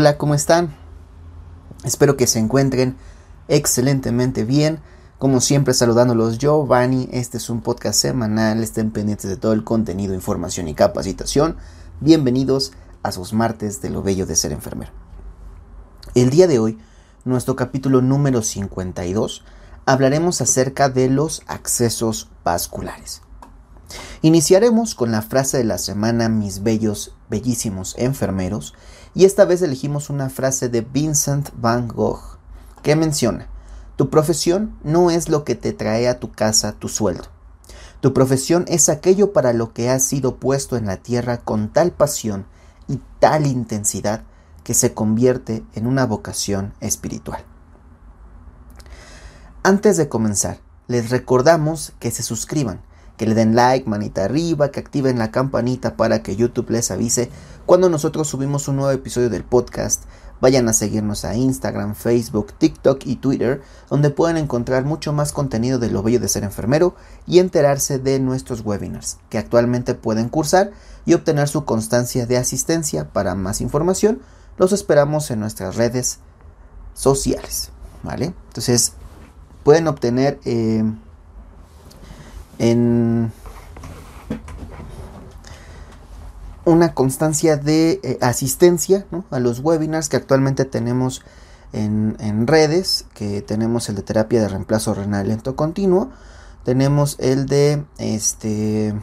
Hola, ¿cómo están? Espero que se encuentren excelentemente bien. Como siempre, saludándolos yo, Vani. Este es un podcast semanal. Estén pendientes de todo el contenido, información y capacitación. Bienvenidos a sus martes de lo bello de ser enfermero. El día de hoy, nuestro capítulo número 52, hablaremos acerca de los accesos vasculares. Iniciaremos con la frase de la semana Mis bellos, bellísimos enfermeros y esta vez elegimos una frase de Vincent van Gogh que menciona, tu profesión no es lo que te trae a tu casa tu sueldo. Tu profesión es aquello para lo que has sido puesto en la tierra con tal pasión y tal intensidad que se convierte en una vocación espiritual. Antes de comenzar, les recordamos que se suscriban que le den like, manita arriba, que activen la campanita para que YouTube les avise cuando nosotros subimos un nuevo episodio del podcast. Vayan a seguirnos a Instagram, Facebook, TikTok y Twitter, donde pueden encontrar mucho más contenido de lo bello de ser enfermero y enterarse de nuestros webinars, que actualmente pueden cursar y obtener su constancia de asistencia. Para más información, los esperamos en nuestras redes sociales. ¿Vale? Entonces, pueden obtener... Eh, en una constancia de eh, asistencia a los webinars que actualmente tenemos en, redes, que tenemos el de terapia de reemplazo renal lento continuo, tenemos el de este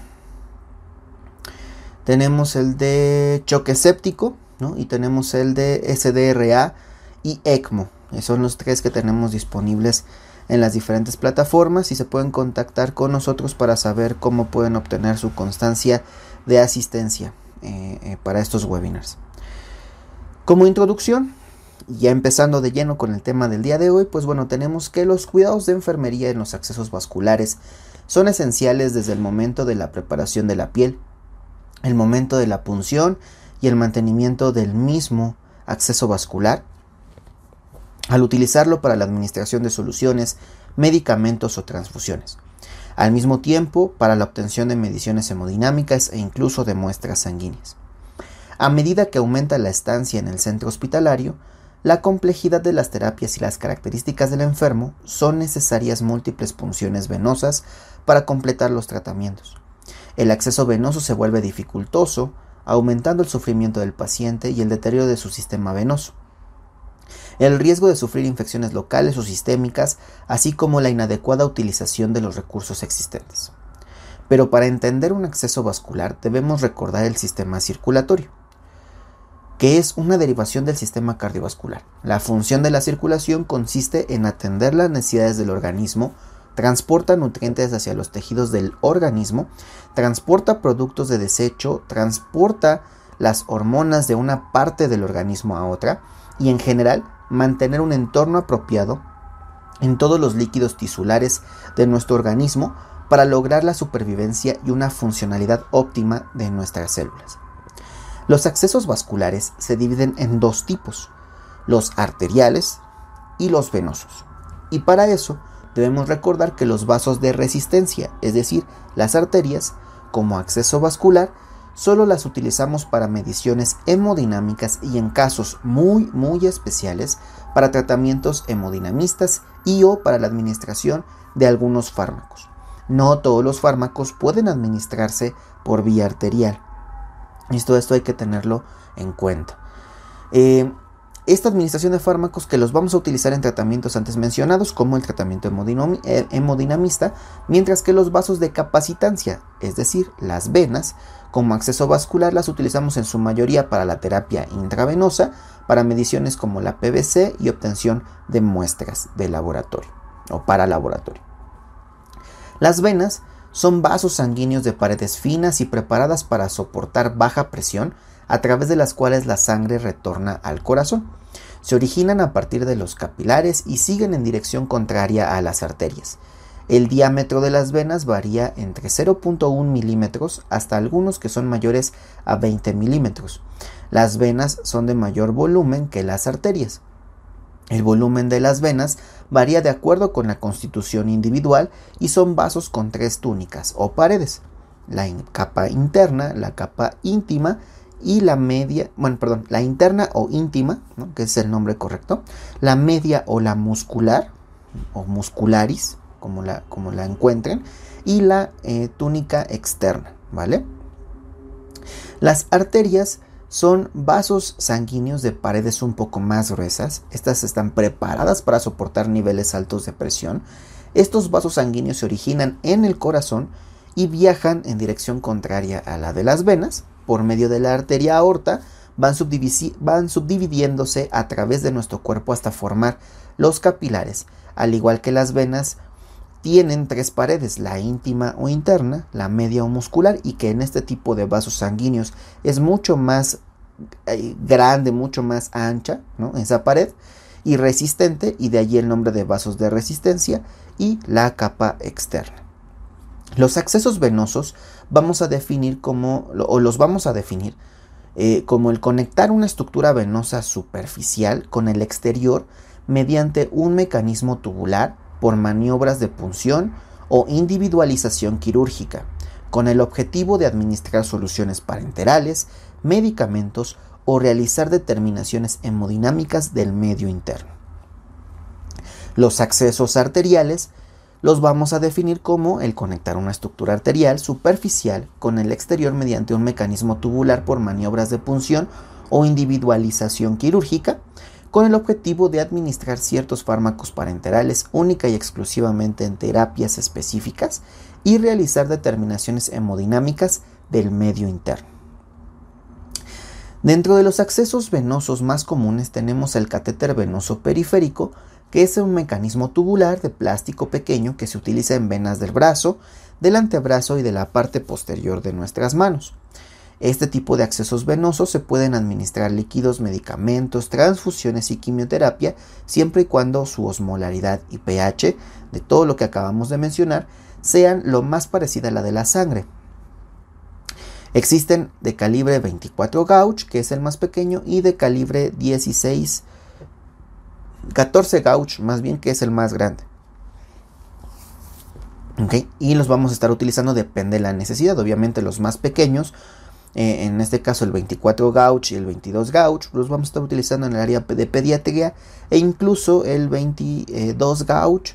tenemos el de choque séptico y tenemos el de SDRA y ECMO. Son los tres que tenemos disponibles en las diferentes plataformas y se pueden contactar con nosotros para saber cómo pueden obtener su constancia de asistencia eh, eh, para estos webinars. Como introducción, ya empezando de lleno con el tema del día de hoy, pues bueno, tenemos que los cuidados de enfermería en los accesos vasculares son esenciales desde el momento de la preparación de la piel, el momento de la punción y el mantenimiento del mismo acceso vascular, al utilizarlo para la administración de soluciones, medicamentos o transfusiones. Al mismo tiempo, para la obtención de mediciones hemodinámicas e incluso de muestras sanguíneas. A medida que aumenta la estancia en el centro hospitalario, la complejidad de las terapias y las características del enfermo son necesarias múltiples punciones venosas para completar los tratamientos. El acceso venoso se vuelve dificultoso, aumentando el sufrimiento del paciente y el deterioro de su sistema venoso el riesgo de sufrir infecciones locales o sistémicas, así como la inadecuada utilización de los recursos existentes. Pero para entender un acceso vascular debemos recordar el sistema circulatorio, que es una derivación del sistema cardiovascular. La función de la circulación consiste en atender las necesidades del organismo, transporta nutrientes hacia los tejidos del organismo, transporta productos de desecho, transporta las hormonas de una parte del organismo a otra y en general mantener un entorno apropiado en todos los líquidos tisulares de nuestro organismo para lograr la supervivencia y una funcionalidad óptima de nuestras células. Los accesos vasculares se dividen en dos tipos, los arteriales y los venosos. Y para eso debemos recordar que los vasos de resistencia, es decir, las arterias, como acceso vascular, solo las utilizamos para mediciones hemodinámicas y en casos muy muy especiales para tratamientos hemodinamistas y o para la administración de algunos fármacos. No todos los fármacos pueden administrarse por vía arterial. Y esto hay que tenerlo en cuenta. Eh, esta administración de fármacos que los vamos a utilizar en tratamientos antes mencionados, como el tratamiento eh, hemodinamista, mientras que los vasos de capacitancia, es decir, las venas, como acceso vascular las utilizamos en su mayoría para la terapia intravenosa, para mediciones como la PVC y obtención de muestras de laboratorio o para laboratorio. Las venas son vasos sanguíneos de paredes finas y preparadas para soportar baja presión a través de las cuales la sangre retorna al corazón. Se originan a partir de los capilares y siguen en dirección contraria a las arterias. El diámetro de las venas varía entre 0.1 milímetros hasta algunos que son mayores a 20 milímetros. Las venas son de mayor volumen que las arterias. El volumen de las venas varía de acuerdo con la constitución individual y son vasos con tres túnicas o paredes, la capa interna, la capa íntima y la media, bueno, perdón, la interna o íntima, que es el nombre correcto, la media o la muscular, o muscularis, como la, como la encuentren, y la eh, túnica externa, ¿vale? Las arterias son vasos sanguíneos de paredes un poco más gruesas. Estas están preparadas para soportar niveles altos de presión. Estos vasos sanguíneos se originan en el corazón y viajan en dirección contraria a la de las venas. Por medio de la arteria aorta van, van subdividiéndose a través de nuestro cuerpo hasta formar los capilares. Al igual que las venas, tienen tres paredes, la íntima o interna, la media o muscular, y que en este tipo de vasos sanguíneos es mucho más eh, grande, mucho más ancha, ¿no? Esa pared, y resistente, y de allí el nombre de vasos de resistencia, y la capa externa. Los accesos venosos vamos a definir como, o los vamos a definir eh, como el conectar una estructura venosa superficial con el exterior mediante un mecanismo tubular por maniobras de punción o individualización quirúrgica, con el objetivo de administrar soluciones parenterales, medicamentos o realizar determinaciones hemodinámicas del medio interno. Los accesos arteriales los vamos a definir como el conectar una estructura arterial superficial con el exterior mediante un mecanismo tubular por maniobras de punción o individualización quirúrgica, con el objetivo de administrar ciertos fármacos parenterales única y exclusivamente en terapias específicas y realizar determinaciones hemodinámicas del medio interno. Dentro de los accesos venosos más comunes tenemos el catéter venoso periférico, que es un mecanismo tubular de plástico pequeño que se utiliza en venas del brazo, del antebrazo y de la parte posterior de nuestras manos. Este tipo de accesos venosos se pueden administrar líquidos, medicamentos, transfusiones y quimioterapia siempre y cuando su osmolaridad y pH de todo lo que acabamos de mencionar sean lo más parecida a la de la sangre. Existen de calibre 24 gauge, que es el más pequeño, y de calibre 16, 14 gauge, más bien, que es el más grande. Y los vamos a estar utilizando depende de la necesidad. Obviamente los más pequeños eh, en este caso el 24 gauge y el 22 gauge, los vamos a estar utilizando en el área de pediatría e incluso el 22 gauge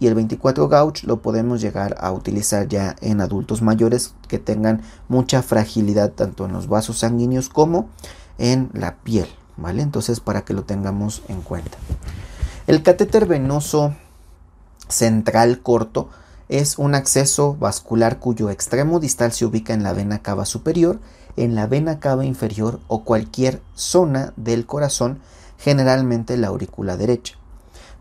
y el 24 gauge lo podemos llegar a utilizar ya en adultos mayores que tengan mucha fragilidad tanto en los vasos sanguíneos como en la piel, ¿vale? Entonces para que lo tengamos en cuenta. El catéter venoso central corto es un acceso vascular cuyo extremo distal se ubica en la vena cava superior, en la vena cava inferior o cualquier zona del corazón, generalmente la aurícula derecha.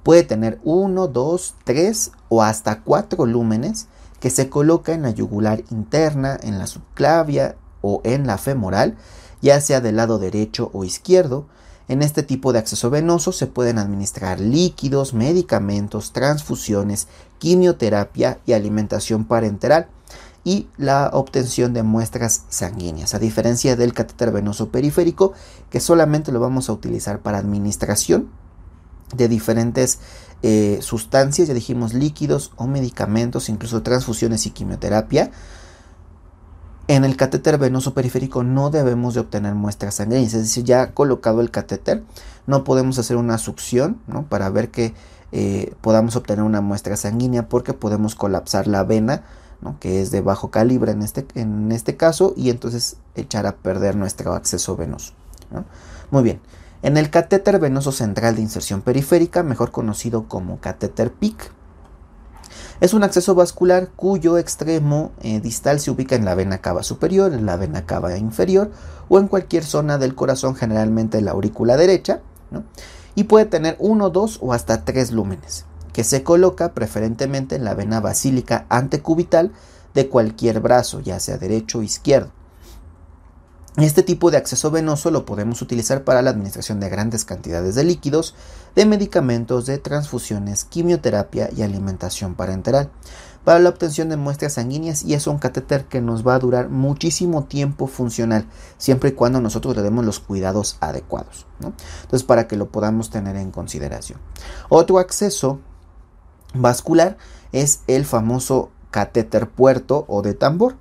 Puede tener uno, dos, tres o hasta cuatro lúmenes que se coloca en la yugular interna, en la subclavia o en la femoral, ya sea del lado derecho o izquierdo, en este tipo de acceso venoso se pueden administrar líquidos, medicamentos, transfusiones, quimioterapia y alimentación parenteral y la obtención de muestras sanguíneas, a diferencia del catéter venoso periférico que solamente lo vamos a utilizar para administración de diferentes eh, sustancias, ya dijimos líquidos o medicamentos, incluso transfusiones y quimioterapia, en el catéter venoso periférico no debemos de obtener muestras sanguíneas, es decir, ya colocado el catéter, no podemos hacer una succión ¿no? para ver que eh, podamos obtener una muestra sanguínea porque podemos colapsar la vena, ¿no? que es de bajo calibre en este, en este caso, y entonces echar a perder nuestro acceso venoso. Muy bien, en el catéter venoso central de inserción periférica, mejor conocido como catéter PIC, es un acceso vascular cuyo extremo eh, distal se ubica en la vena cava superior, en la vena cava inferior o en cualquier zona del corazón, generalmente en la aurícula derecha, y puede tener uno, dos o hasta tres lúmenes, que se coloca preferentemente en la vena basílica antecubital de cualquier brazo, ya sea derecho o izquierdo. Este tipo de acceso venoso lo podemos utilizar para la administración de grandes cantidades de líquidos, de medicamentos, de transfusiones, quimioterapia y alimentación parenteral, para la obtención de muestras sanguíneas y es un catéter que nos va a durar muchísimo tiempo funcional, siempre y cuando nosotros le demos los cuidados adecuados. Entonces, para que lo podamos tener en consideración. Otro acceso vascular es el famoso catéter puerto o de tambor.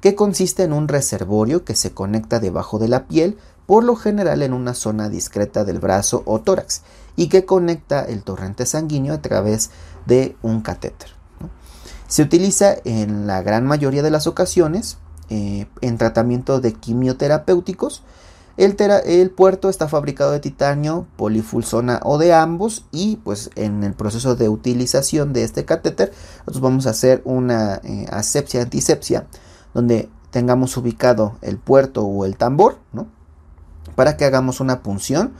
Que consiste en un reservorio que se conecta debajo de la piel, por lo general en una zona discreta del brazo o tórax, y que conecta el torrente sanguíneo a través de un catéter. Se utiliza en la gran mayoría de las ocasiones eh, en tratamiento de quimioterapéuticos. El, puerto está fabricado de titanio, polifulsona o de ambos y pues en el proceso de utilización de este catéter vamos a hacer una eh, asepsia antisepsia donde tengamos ubicado el puerto o el tambor ¿no? para que hagamos una punción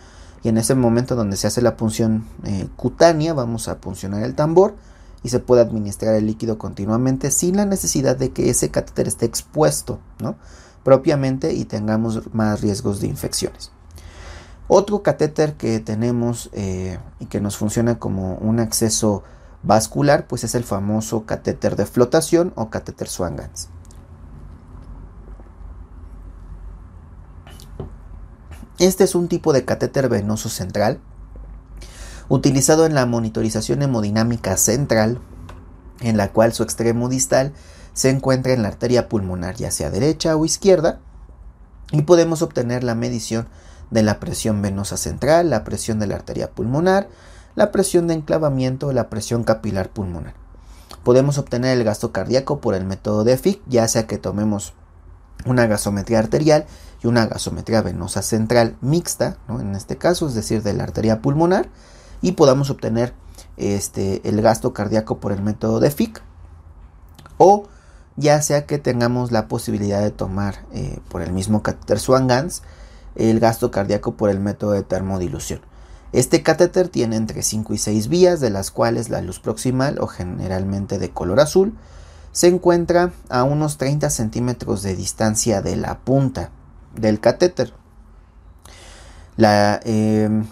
y en ese momento donde se hace la punción eh, cutánea vamos a puncionar el tambor y se puede administrar el líquido continuamente sin la necesidad de que ese catéter esté expuesto ¿no? propiamente y tengamos más riesgos de infecciones. Otro catéter que tenemos eh, y que nos funciona como un acceso vascular pues es el famoso catéter de flotación o catéter Swangans. Este es un tipo de catéter venoso central utilizado en la monitorización hemodinámica central, en la cual su extremo distal se encuentra en la arteria pulmonar, ya sea derecha o izquierda, y podemos obtener la medición de la presión venosa central, la presión de la arteria pulmonar, la presión de enclavamiento la presión capilar pulmonar. Podemos obtener el gasto cardíaco por el método de FIC, ya sea que tomemos una gasometría arterial y una gasometría venosa central mixta, en este caso, es decir, de la arteria pulmonar, y podamos obtener este, el gasto cardíaco por el método de FIC o ya sea que tengamos la posibilidad de tomar eh, por el mismo catéter Swan-Ganz el gasto cardíaco por el método de termodilución. Este catéter tiene entre 5 y 6 vías, de las cuales la luz proximal o generalmente de color azul se encuentra a unos 30 centímetros de distancia de la punta del catéter. La, em,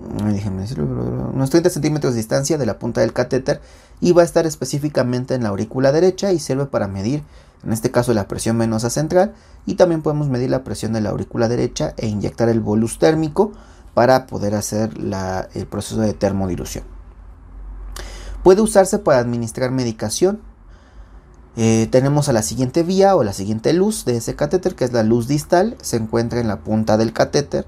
unos 30 centímetros de distancia de la punta del catéter y va a estar específicamente en la aurícula derecha y sirve para medir, en este caso, la presión venosa central y también podemos medir la presión de la aurícula derecha e inyectar el bolus térmico para poder hacer el proceso de termodilución. Puede usarse para administrar medicación. Eh, tenemos a la siguiente vía o la siguiente luz de ese catéter, que es la luz distal, se encuentra en la punta del catéter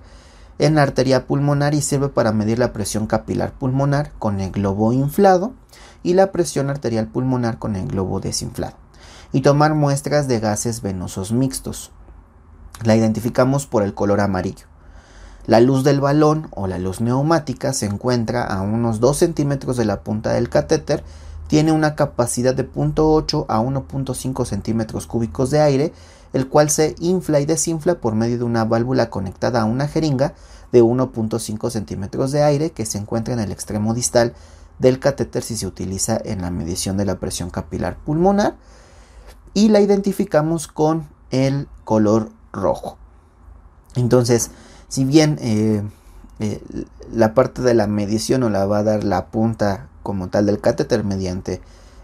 en la arteria pulmonar y sirve para medir la presión capilar pulmonar con el globo inflado y la presión arterial pulmonar con el globo desinflado y tomar muestras de gases venosos mixtos. La identificamos por el color amarillo. La luz del balón o la luz neumática se encuentra a unos 2 centímetros de la punta del catéter, tiene una capacidad de 0.8 a 1.5 centímetros cúbicos de aire el cual se infla y desinfla por medio de una válvula conectada a una jeringa de 1.5 centímetros de aire que se encuentra en el extremo distal del catéter si se utiliza en la medición de la presión capilar pulmonar y la identificamos con el color rojo. Entonces, si bien eh, eh, la parte de la medición nos la va a dar la punta como tal del catéter mediante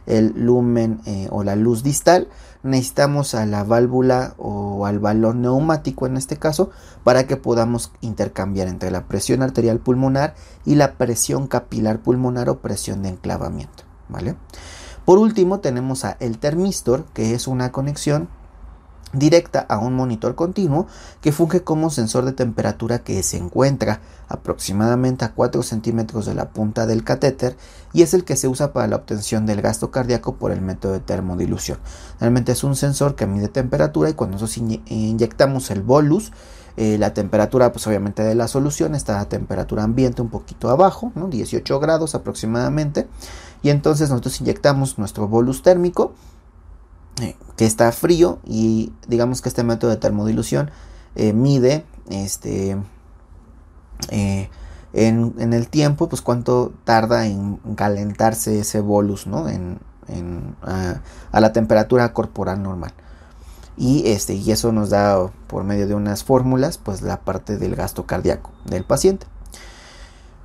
el lumen eh, o la luz distal, necesitamos a la válvula o al balón neumático en este caso para que podamos intercambiar entre la presión arterial pulmonar y la presión capilar pulmonar o presión de enclavamiento. ¿vale? Por último tenemos a el termistor que es una conexión directa a un monitor continuo que funge como sensor de temperatura que se encuentra aproximadamente a 4 centímetros de la punta del catéter y es el que se usa para la obtención del gasto cardíaco por el método de termodilución. Realmente es un sensor que mide temperatura y cuando nosotros inyectamos el bolus, eh, la temperatura pues obviamente de la solución está a temperatura ambiente un poquito abajo, 18 grados aproximadamente y entonces nosotros inyectamos nuestro bolus térmico que está frío y digamos que este método de termodilución eh, mide este eh, en, el tiempo pues cuánto tarda en calentarse ese bolus ¿no? en, a, la temperatura corporal normal y este y eso nos da por medio de unas fórmulas pues la parte del gasto cardíaco del paciente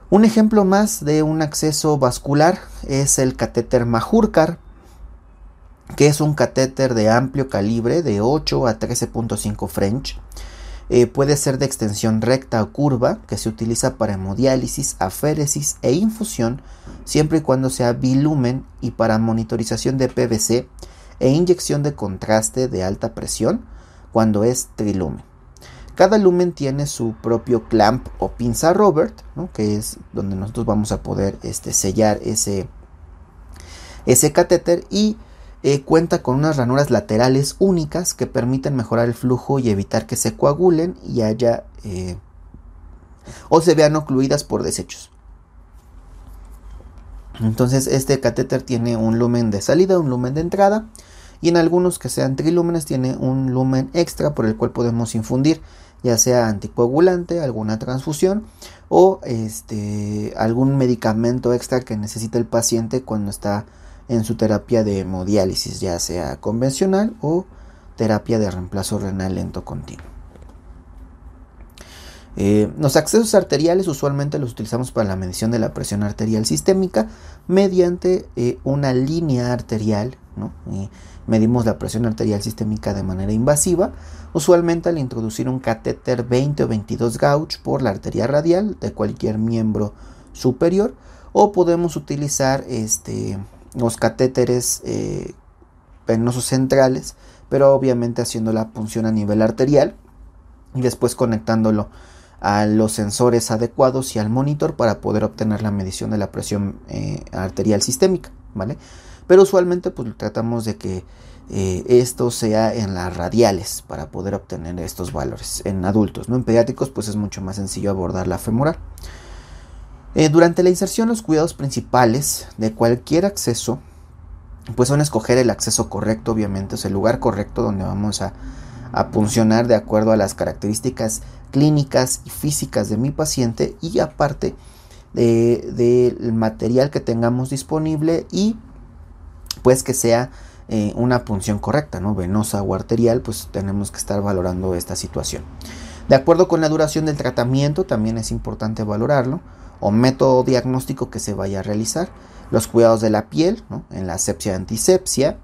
un ejemplo más de un acceso vascular es el catéter Majurcar que es un catéter de amplio calibre de 8 a 13.5 French. Eh, puede ser de extensión recta o curva, que se utiliza para hemodiálisis, aféresis e infusión, siempre y cuando sea bilumen y para monitorización de PVC e inyección de contraste de alta presión cuando es trilumen. Cada lumen tiene su propio clamp o pinza Robert, que es donde nosotros vamos a poder este, sellar ese, ese catéter y eh, cuenta con unas ranuras laterales únicas que permiten mejorar el flujo y evitar que se coagulen y haya eh, o se vean ocluidas por desechos. Entonces este catéter tiene un lumen de salida, un lumen de entrada y en algunos que sean trilúmenes tiene un lumen extra por el cual podemos infundir ya sea anticoagulante, alguna transfusión o este, algún medicamento extra que necesita el paciente cuando está en su terapia de hemodiálisis, ya sea convencional o terapia de reemplazo renal lento continuo. Eh, los accesos arteriales usualmente los utilizamos para la medición de la presión arterial sistémica mediante eh, una línea arterial. medimos la presión arterial sistémica de manera invasiva, usualmente al introducir un catéter 20 o 22 gauge por la arteria radial de cualquier miembro superior, o podemos utilizar este, los catéteres eh, centrales, pero obviamente haciendo la punción a nivel arterial y después conectándolo a los sensores adecuados y al monitor para poder obtener la medición de la presión eh, arterial sistémica, ¿vale? Pero usualmente pues tratamos de que eh, esto sea en las radiales para poder obtener estos valores en adultos, ¿no? En pediátricos pues es mucho más sencillo abordar la femoral. Eh, durante la inserción los cuidados principales de cualquier acceso pues son escoger el acceso correcto, obviamente, es el lugar correcto donde vamos a, a funcionar de acuerdo a las características clínicas y físicas de mi paciente y aparte del material que tengamos disponible y pues que sea eh, una punción correcta, ¿no? Venosa o arterial, pues tenemos que estar valorando esta situación. De acuerdo con la duración del tratamiento, también es importante valorarlo, o método diagnóstico que se vaya a realizar, los cuidados de la piel, en la asepsia antisepsia,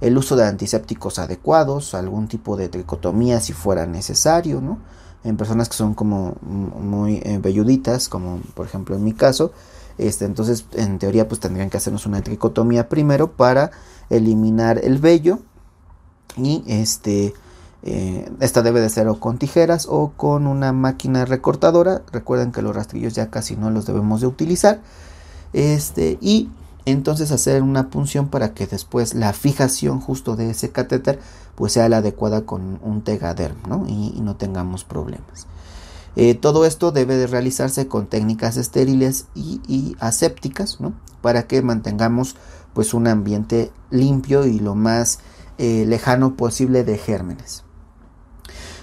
el uso de antisépticos adecuados, algún tipo de tricotomía si fuera necesario, ¿no? en personas que son como muy velluditas, como por ejemplo en mi caso, este, entonces en teoría pues tendrían que hacernos una tricotomía primero para eliminar el vello y este eh, esta debe de ser o con tijeras o con una máquina recortadora recuerden que los rastrillos ya casi no los debemos de utilizar este y entonces hacer una punción para que después la fijación justo de ese catéter pues sea la adecuada con un tegaderm Y, no tengamos problemas. Eh, todo esto debe de realizarse con técnicas estériles y, asépticas para que mantengamos pues un ambiente limpio y lo más eh, lejano posible de gérmenes.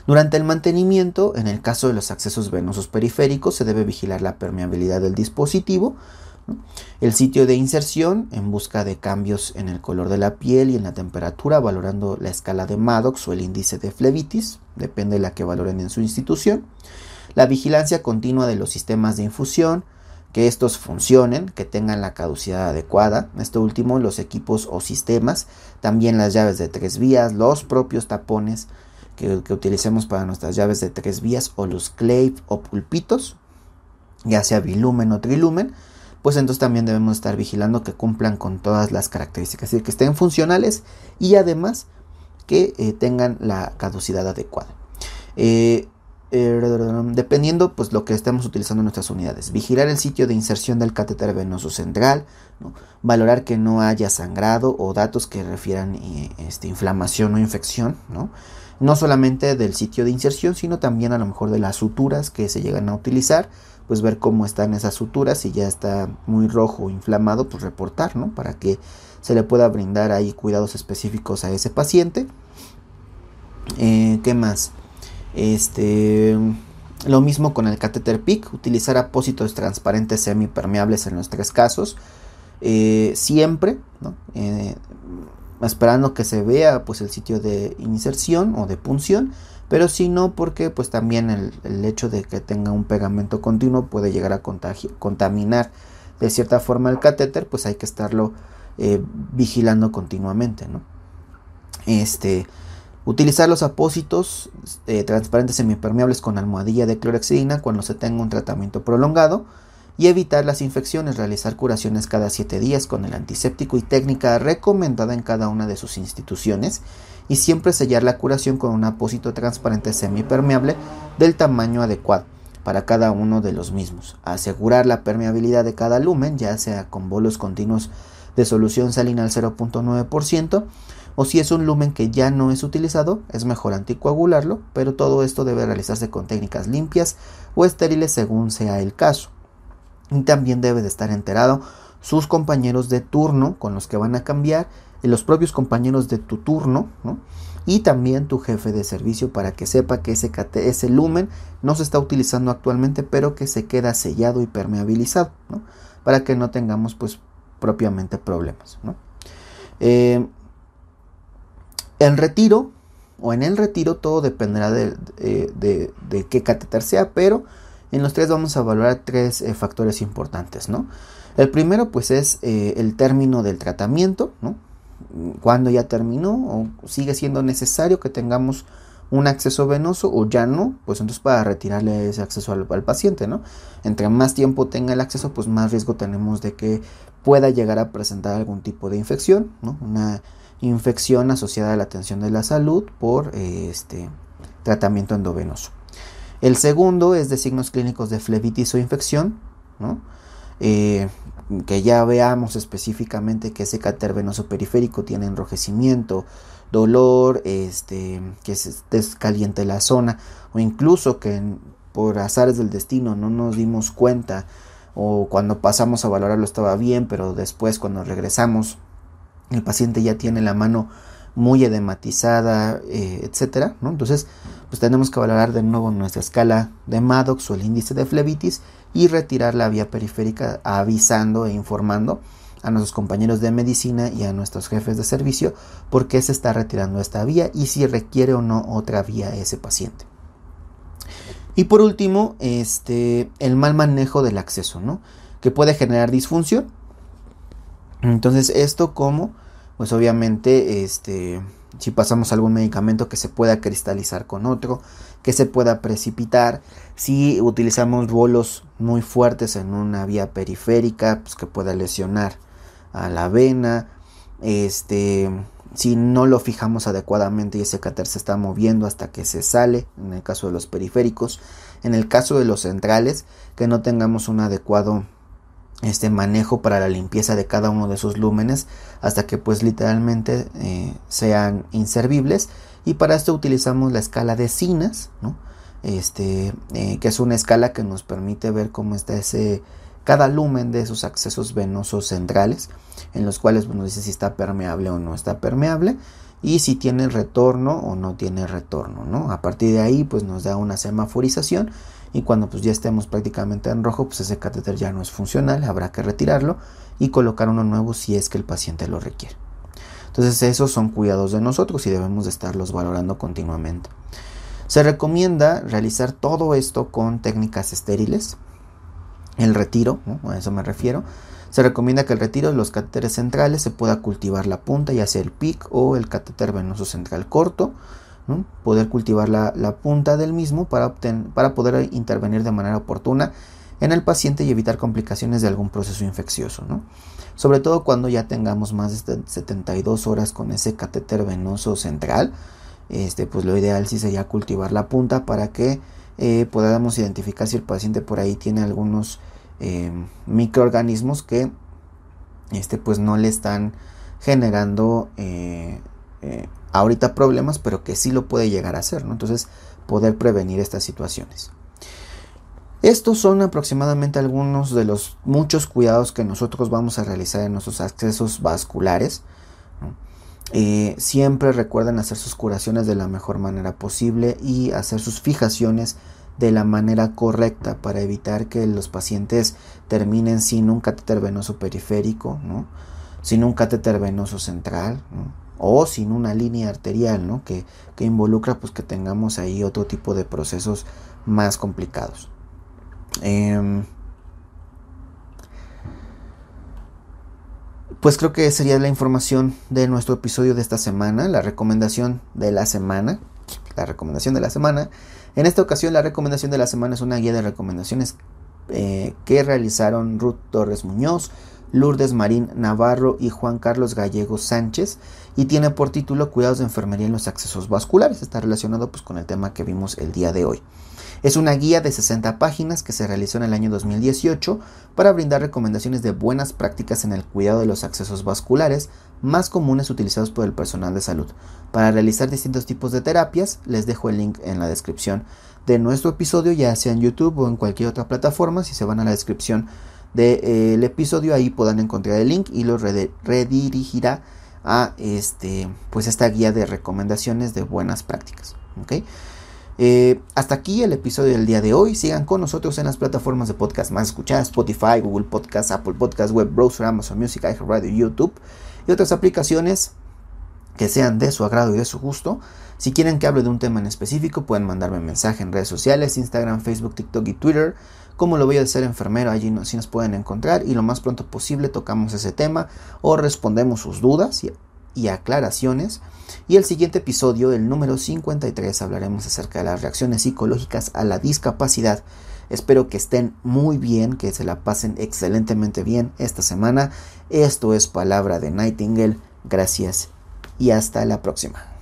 Durante el mantenimiento, en el caso de los accesos venosos periféricos, se debe vigilar la permeabilidad del dispositivo, el sitio de inserción en busca de cambios en el color de la piel y en la temperatura, valorando la escala de Maddox o el índice de flebitis, depende de la que valoren en su institución. La vigilancia continua de los sistemas de infusión, que estos funcionen, que tengan la caducidad adecuada. Esto último, los equipos o sistemas, también las llaves de tres vías, los propios tapones que, utilicemos para nuestras llaves de tres vías o los clave o pulpitos, ya sea bilumen o trilumen pues entonces también debemos estar vigilando que cumplan con todas las características, es decir, que estén funcionales y además que eh, tengan la caducidad adecuada. Eh, eh, dependiendo pues lo que estemos utilizando en nuestras unidades. Vigilar el sitio de inserción del catéter venoso central, valorar que no haya sangrado o datos que refieran este, inflamación o infección, ¿no? No solamente del sitio de inserción, sino también a lo mejor de las suturas que se llegan a utilizar pues ver cómo están esas suturas, si ya está muy rojo o inflamado, pues reportar, ¿no? Para que se le pueda brindar ahí cuidados específicos a ese paciente. Eh, ¿Qué más? Este, lo mismo con el catéter PIC, utilizar apósitos transparentes semipermeables en los tres casos. Eh, siempre, ¿no? Eh, esperando que se vea pues el sitio de inserción o de punción pero si no porque pues también el, hecho de que tenga un pegamento continuo puede llegar a contaminar de cierta forma el catéter pues hay que estarlo eh, vigilando continuamente ¿no? este utilizar los apósitos eh, transparentes semipermeables con almohadilla de clorexidina cuando se tenga un tratamiento prolongado y evitar las infecciones, realizar curaciones cada 7 días con el antiséptico y técnica recomendada en cada una de sus instituciones y siempre sellar la curación con un apósito transparente semipermeable del tamaño adecuado para cada uno de los mismos. Asegurar la permeabilidad de cada lumen, ya sea con bolos continuos de solución salina al 0.9%, o si es un lumen que ya no es utilizado, es mejor anticoagularlo, pero todo esto debe realizarse con técnicas limpias o estériles según sea el caso. También debe de estar enterado sus compañeros de turno con los que van a cambiar, y los propios compañeros de tu turno, y también tu jefe de servicio para que sepa que ese, lumen no se está utilizando actualmente, pero que se queda sellado y permeabilizado, para que no tengamos pues propiamente problemas. ¿no? Eh, en retiro o en el retiro todo dependerá de, de, qué catéter sea, pero en los tres vamos a evaluar tres eh, factores importantes, ¿no? El primero pues es eh, el término del tratamiento, ¿no? Cuando ya terminó o sigue siendo necesario que tengamos un acceso venoso o ya no, pues entonces para retirarle ese acceso al, al, paciente, ¿no? Entre más tiempo tenga el acceso, pues más riesgo tenemos de que pueda llegar a presentar algún tipo de infección, ¿no? Una infección asociada a la atención de la salud por eh, este tratamiento endovenoso. El segundo es de signos clínicos de flebitis o infección, eh, que ya veamos específicamente que ese cáter venoso periférico tiene enrojecimiento, dolor, este, que se descaliente la zona, o incluso que por azares del destino no nos dimos cuenta, o cuando pasamos a valorarlo estaba bien, pero después cuando regresamos el paciente ya tiene la mano muy edematizada, eh, etcétera. Entonces, pues tenemos que valorar de nuevo nuestra escala de Maddox o el índice de flebitis y retirar la vía periférica avisando e informando a nuestros compañeros de medicina y a nuestros jefes de servicio por qué se está retirando esta vía y si requiere o no otra vía ese paciente. Y por último, este, el mal manejo del acceso, ¿no? Que puede generar disfunción. Entonces, esto como pues obviamente este, si pasamos algún medicamento que se pueda cristalizar con otro, que se pueda precipitar, si utilizamos bolos muy fuertes en una vía periférica, pues que pueda lesionar a la vena, este, si no lo fijamos adecuadamente y ese cáter se está moviendo hasta que se sale, en el caso de los periféricos, en el caso de los centrales, que no tengamos un adecuado este manejo para la limpieza de cada uno de sus lúmenes hasta que pues literalmente eh, sean inservibles y para esto utilizamos la escala de Sinas este eh, que es una escala que nos permite ver cómo está ese cada lumen de esos accesos venosos centrales en los cuales nos dice si está permeable o no está permeable y si tiene retorno o no tiene retorno ¿no? a partir de ahí pues nos da una semaforización y cuando pues ya estemos prácticamente en rojo pues ese catéter ya no es funcional, habrá que retirarlo y colocar uno nuevo si es que el paciente lo requiere. Entonces esos son cuidados de nosotros y debemos de estarlos valorando continuamente. Se recomienda realizar todo esto con técnicas estériles. El retiro, a eso me refiero. Se recomienda que el retiro de los catéteres centrales se pueda cultivar la punta, ya sea el PIC o el catéter venoso central corto poder cultivar la, punta del mismo para, para poder intervenir de manera oportuna en el paciente y evitar complicaciones de algún proceso infeccioso. Sobre todo cuando ya tengamos más de 72 horas con ese catéter venoso central, este, pues lo ideal sí sería cultivar la punta para que eh, podamos identificar si el paciente por ahí tiene algunos eh, microorganismos que este, pues no le están generando eh, ahorita problemas, pero que sí lo puede llegar a hacer, ¿no? Entonces, poder prevenir estas situaciones. Estos son aproximadamente algunos de los muchos cuidados que nosotros vamos a realizar en nuestros accesos vasculares. Eh, siempre recuerden hacer sus curaciones de la mejor manera posible y hacer sus fijaciones de la manera correcta para evitar que los pacientes terminen sin un catéter venoso periférico, ¿no? sin un catéter venoso central. O sin una línea arterial, ¿no? Que, involucra pues que tengamos ahí otro tipo de procesos más complicados. Em, pues creo que sería la información de nuestro episodio de esta semana, la recomendación de la semana, la recomendación de la semana. En esta ocasión la recomendación de la semana es una guía de recomendaciones eh, que realizaron Ruth Torres Muñoz, Lourdes Marín Navarro y Juan Carlos Gallego Sánchez y tiene por título Cuidados de enfermería en los accesos vasculares. Está relacionado pues, con el tema que vimos el día de hoy. Es una guía de 60 páginas que se realizó en el año 2018 para brindar recomendaciones de buenas prácticas en el cuidado de los accesos vasculares más comunes utilizados por el personal de salud. Para realizar distintos tipos de terapias, les dejo el link en la descripción de nuestro episodio, ya sea en YouTube o en cualquier otra plataforma. Si se van a la descripción del episodio, ahí podrán encontrar el link y los redirigirá a este, pues esta guía de recomendaciones de buenas prácticas. Eh, hasta aquí el episodio del día de hoy. Sigan con nosotros en las plataformas de podcast más escuchadas: Spotify, Google Podcast, Apple Podcast, Web Browser, Amazon Music, iHeartRadio, YouTube y otras aplicaciones que sean de su agrado y de su gusto. Si quieren que hable de un tema en específico, pueden mandarme mensaje en redes sociales: Instagram, Facebook, TikTok y Twitter. Como lo voy a ser enfermero, allí sí nos pueden encontrar y lo más pronto posible tocamos ese tema o respondemos sus dudas y aclaraciones. Y el siguiente episodio, el número 53, hablaremos acerca de las reacciones psicológicas a la discapacidad. Espero que estén muy bien, que se la pasen excelentemente bien esta semana. Esto es Palabra de Nightingale. Gracias y hasta la próxima.